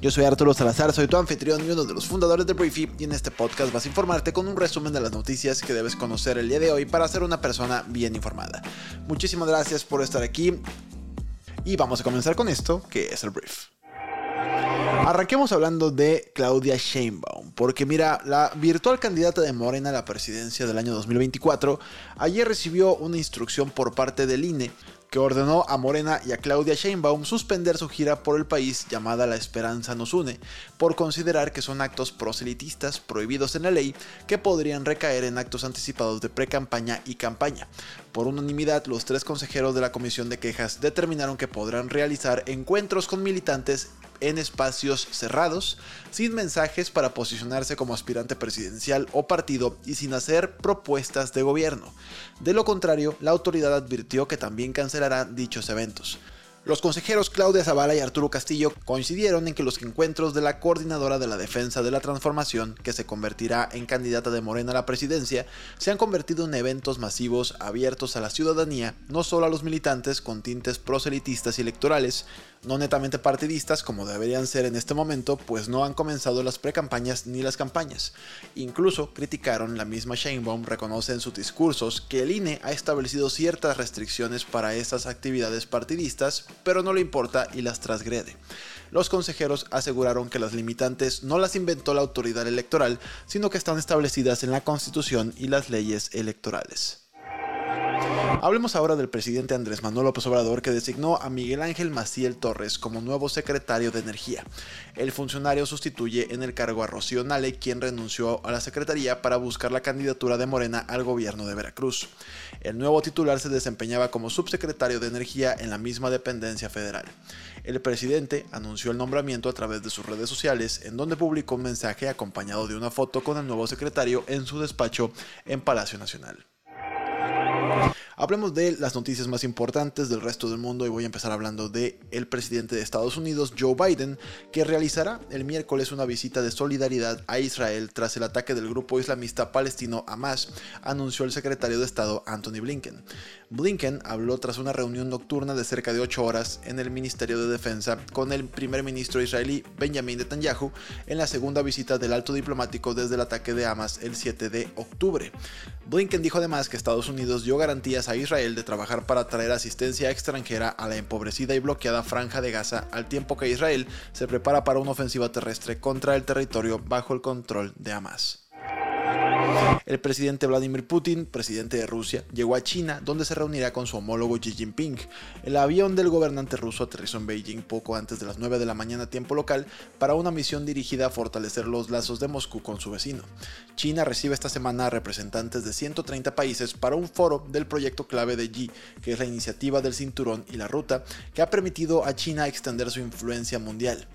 Yo soy Arturo Salazar, soy tu anfitrión y uno de los fundadores de Briefy y en este podcast vas a informarte con un resumen de las noticias que debes conocer el día de hoy para ser una persona bien informada. Muchísimas gracias por estar aquí y vamos a comenzar con esto que es el brief. Arranquemos hablando de Claudia Sheinbaum, porque mira, la virtual candidata de Morena a la presidencia del año 2024 ayer recibió una instrucción por parte del INE que ordenó a Morena y a Claudia Sheinbaum suspender su gira por el país llamada La Esperanza nos une, por considerar que son actos proselitistas prohibidos en la ley que podrían recaer en actos anticipados de pre-campaña y campaña. Por unanimidad, los tres consejeros de la Comisión de Quejas determinaron que podrán realizar encuentros con militantes en espacios cerrados, sin mensajes para posicionarse como aspirante presidencial o partido y sin hacer propuestas de gobierno. De lo contrario, la autoridad advirtió que también cancelará dichos eventos. Los consejeros Claudia Zavala y Arturo Castillo coincidieron en que los encuentros de la coordinadora de la defensa de la transformación, que se convertirá en candidata de Morena a la presidencia, se han convertido en eventos masivos abiertos a la ciudadanía, no solo a los militantes con tintes proselitistas y electorales, no netamente partidistas como deberían ser en este momento, pues no han comenzado las precampañas ni las campañas. Incluso criticaron, la misma Sheinbaum reconoce en sus discursos que el INE ha establecido ciertas restricciones para estas actividades partidistas, pero no le importa y las transgrede. Los consejeros aseguraron que las limitantes no las inventó la autoridad electoral, sino que están establecidas en la Constitución y las leyes electorales. Hablemos ahora del presidente Andrés Manuel López Obrador que designó a Miguel Ángel Maciel Torres como nuevo secretario de Energía. El funcionario sustituye en el cargo a Rocío Nale, quien renunció a la secretaría para buscar la candidatura de Morena al gobierno de Veracruz. El nuevo titular se desempeñaba como subsecretario de Energía en la misma dependencia federal. El presidente anunció el nombramiento a través de sus redes sociales, en donde publicó un mensaje acompañado de una foto con el nuevo secretario en su despacho en Palacio Nacional. Hablemos de las noticias más importantes del resto del mundo y voy a empezar hablando de el presidente de Estados Unidos, Joe Biden, que realizará el miércoles una visita de solidaridad a Israel tras el ataque del grupo islamista palestino Hamas, anunció el secretario de Estado Anthony Blinken. Blinken habló tras una reunión nocturna de cerca de 8 horas en el Ministerio de Defensa con el primer ministro israelí Benjamin Netanyahu en la segunda visita del alto diplomático desde el ataque de Hamas el 7 de octubre. Blinken dijo además que Estados Unidos dio garantías a Israel de trabajar para traer asistencia extranjera a la empobrecida y bloqueada franja de Gaza al tiempo que Israel se prepara para una ofensiva terrestre contra el territorio bajo el control de Hamas. El presidente Vladimir Putin, presidente de Rusia, llegó a China, donde se reunirá con su homólogo Xi Jinping. El avión del gobernante ruso aterrizó en Beijing poco antes de las 9 de la mañana tiempo local para una misión dirigida a fortalecer los lazos de Moscú con su vecino. China recibe esta semana a representantes de 130 países para un foro del proyecto clave de Xi, que es la iniciativa del cinturón y la ruta, que ha permitido a China extender su influencia mundial.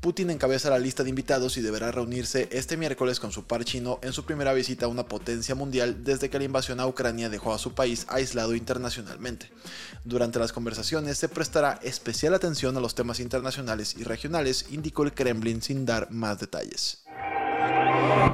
Putin encabeza la lista de invitados y deberá reunirse este miércoles con su par chino en su primera visita a una potencia mundial desde que la invasión a Ucrania dejó a su país aislado internacionalmente. Durante las conversaciones se prestará especial atención a los temas internacionales y regionales, indicó el Kremlin sin dar más detalles.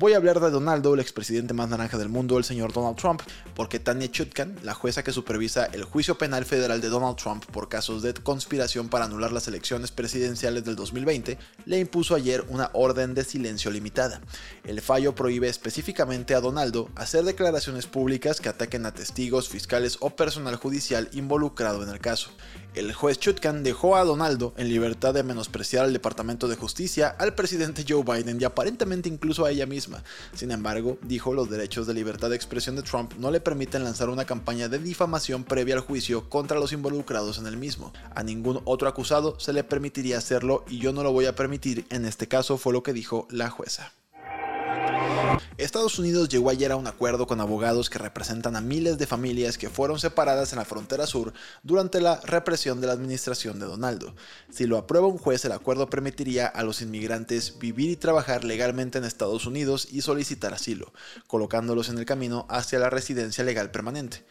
Voy a hablar de Donaldo, el expresidente más naranja del mundo, el señor Donald Trump, porque Tania Chutkan, la jueza que supervisa el juicio penal federal de Donald Trump por casos de conspiración para anular las elecciones presidenciales del 2020, le impuso ayer una orden de silencio limitada. El fallo prohíbe específicamente a Donaldo hacer declaraciones públicas que ataquen a testigos, fiscales o personal judicial involucrado en el caso. El juez Chutkan dejó a Donaldo en libertad de menospreciar al Departamento de Justicia, al presidente Joe Biden y aparentemente incluso a ella misma. Sin embargo, dijo los derechos de libertad de expresión de Trump no le permiten lanzar una campaña de difamación previa al juicio contra los involucrados en el mismo. A ningún otro acusado se le permitiría hacerlo y yo no lo voy a permitir en este caso fue lo que dijo la jueza. Estados Unidos llegó ayer a un acuerdo con abogados que representan a miles de familias que fueron separadas en la frontera sur durante la represión de la administración de Donaldo. Si lo aprueba un juez, el acuerdo permitiría a los inmigrantes vivir y trabajar legalmente en Estados Unidos y solicitar asilo, colocándolos en el camino hacia la residencia legal permanente.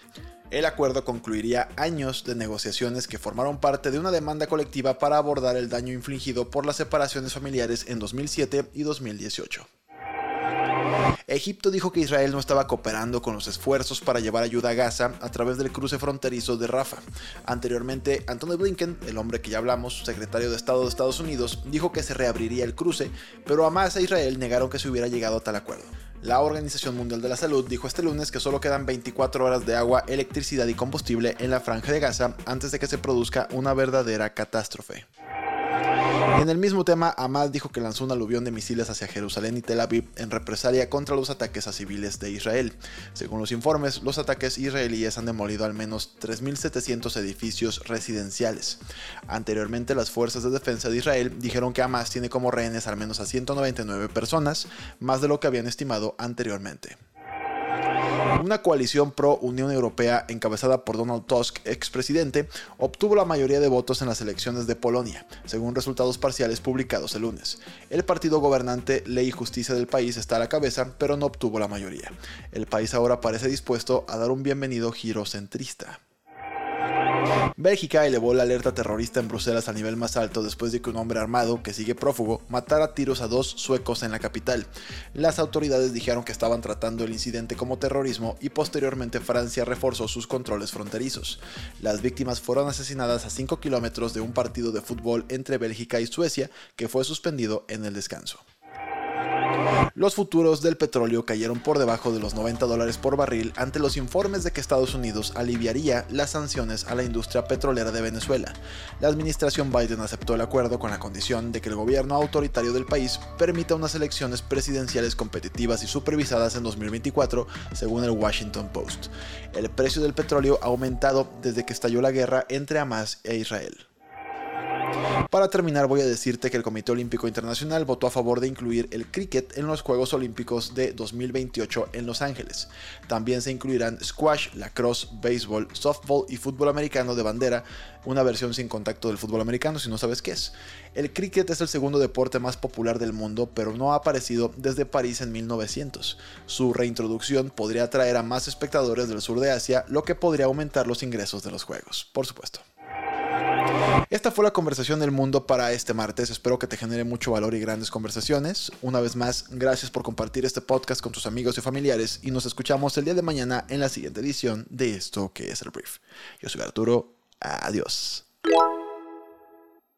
El acuerdo concluiría años de negociaciones que formaron parte de una demanda colectiva para abordar el daño infligido por las separaciones familiares en 2007 y 2018. Egipto dijo que Israel no estaba cooperando con los esfuerzos para llevar ayuda a Gaza a través del cruce fronterizo de Rafah. Anteriormente, Anthony Blinken, el hombre que ya hablamos, secretario de Estado de Estados Unidos, dijo que se reabriría el cruce, pero Hamas e Israel negaron que se hubiera llegado a tal acuerdo. La Organización Mundial de la Salud dijo este lunes que solo quedan 24 horas de agua, electricidad y combustible en la franja de Gaza antes de que se produzca una verdadera catástrofe. En el mismo tema, Hamas dijo que lanzó un aluvión de misiles hacia Jerusalén y Tel Aviv en represalia contra los ataques a civiles de Israel. Según los informes, los ataques israelíes han demolido al menos 3.700 edificios residenciales. Anteriormente, las fuerzas de defensa de Israel dijeron que Hamas tiene como rehenes al menos a 199 personas, más de lo que habían estimado anteriormente. Una coalición pro-Unión Europea encabezada por Donald Tusk, expresidente, obtuvo la mayoría de votos en las elecciones de Polonia, según resultados parciales publicados el lunes. El partido gobernante Ley y Justicia del país está a la cabeza, pero no obtuvo la mayoría. El país ahora parece dispuesto a dar un bienvenido giro centrista. Bélgica elevó la alerta terrorista en Bruselas al nivel más alto después de que un hombre armado, que sigue prófugo, matara tiros a dos suecos en la capital. Las autoridades dijeron que estaban tratando el incidente como terrorismo y posteriormente Francia reforzó sus controles fronterizos. Las víctimas fueron asesinadas a 5 kilómetros de un partido de fútbol entre Bélgica y Suecia que fue suspendido en el descanso. Los futuros del petróleo cayeron por debajo de los 90 dólares por barril ante los informes de que Estados Unidos aliviaría las sanciones a la industria petrolera de Venezuela. La administración Biden aceptó el acuerdo con la condición de que el gobierno autoritario del país permita unas elecciones presidenciales competitivas y supervisadas en 2024, según el Washington Post. El precio del petróleo ha aumentado desde que estalló la guerra entre Hamas e Israel. Para terminar voy a decirte que el Comité Olímpico Internacional votó a favor de incluir el cricket en los Juegos Olímpicos de 2028 en Los Ángeles. También se incluirán squash, lacrosse, béisbol, softball y fútbol americano de bandera, una versión sin contacto del fútbol americano si no sabes qué es. El cricket es el segundo deporte más popular del mundo, pero no ha aparecido desde París en 1900. Su reintroducción podría atraer a más espectadores del sur de Asia, lo que podría aumentar los ingresos de los Juegos, por supuesto. Esta fue la conversación del mundo para este martes. Espero que te genere mucho valor y grandes conversaciones. Una vez más, gracias por compartir este podcast con tus amigos y familiares y nos escuchamos el día de mañana en la siguiente edición de esto que es el brief. Yo soy Arturo. Adiós.